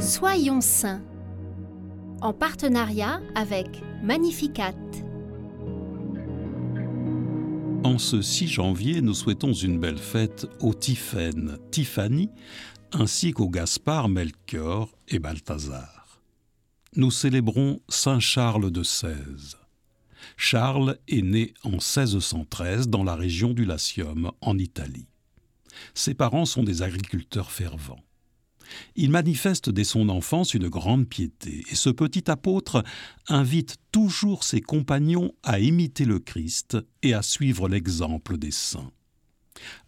Soyons saints en partenariat avec Magnificat. En ce 6 janvier, nous souhaitons une belle fête aux Tiphaine, Tiffany, ainsi qu'aux Gaspard, Melchior et Balthazar. Nous célébrons Saint Charles de XVI. Charles est né en 1613 dans la région du Latium, en Italie. Ses parents sont des agriculteurs fervents. Il manifeste dès son enfance une grande piété, et ce petit apôtre invite toujours ses compagnons à imiter le Christ et à suivre l'exemple des saints.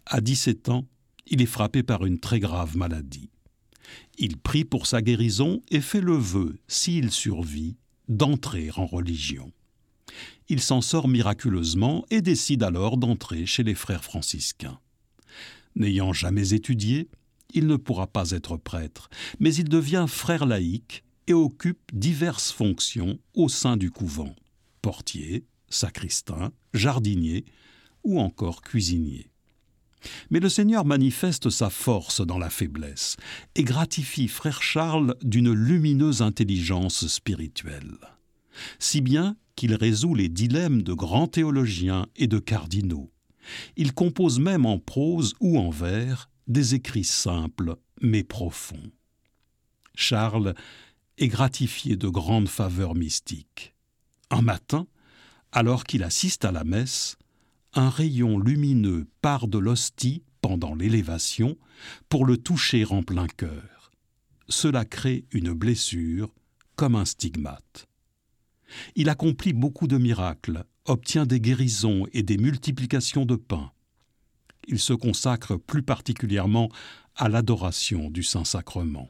À 17 ans, il est frappé par une très grave maladie. Il prie pour sa guérison et fait le vœu, s'il survit, d'entrer en religion. Il s'en sort miraculeusement et décide alors d'entrer chez les frères franciscains. N'ayant jamais étudié, il ne pourra pas être prêtre, mais il devient frère laïque et occupe diverses fonctions au sein du couvent portier, sacristain, jardinier ou encore cuisinier. Mais le Seigneur manifeste sa force dans la faiblesse et gratifie frère Charles d'une lumineuse intelligence spirituelle, si bien qu'il résout les dilemmes de grands théologiens et de cardinaux. Il compose même en prose ou en vers des écrits simples mais profonds. Charles est gratifié de grandes faveurs mystiques. Un matin, alors qu'il assiste à la messe, un rayon lumineux part de l'hostie pendant l'élévation pour le toucher en plein cœur. Cela crée une blessure comme un stigmate. Il accomplit beaucoup de miracles, obtient des guérisons et des multiplications de pain il se consacre plus particulièrement à l'adoration du Saint-Sacrement.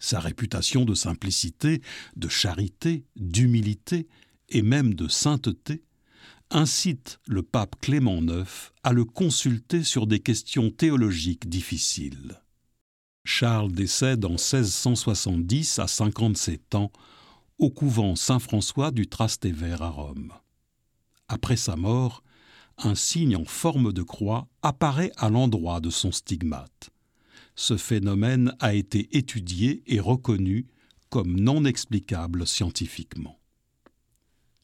Sa réputation de simplicité, de charité, d'humilité et même de sainteté incite le pape Clément IX à le consulter sur des questions théologiques difficiles. Charles décède en 1670 à 57 ans au couvent Saint-François du Trastevere à Rome. Après sa mort, un signe en forme de croix apparaît à l'endroit de son stigmate. Ce phénomène a été étudié et reconnu comme non explicable scientifiquement.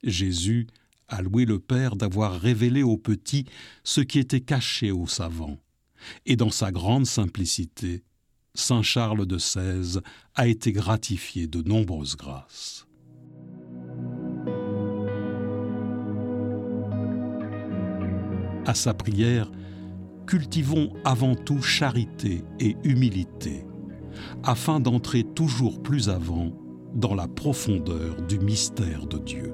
Jésus a loué le Père d'avoir révélé aux petits ce qui était caché aux savants, et dans sa grande simplicité, Saint Charles de XVI a été gratifié de nombreuses grâces. À sa prière, cultivons avant tout charité et humilité, afin d'entrer toujours plus avant dans la profondeur du mystère de Dieu.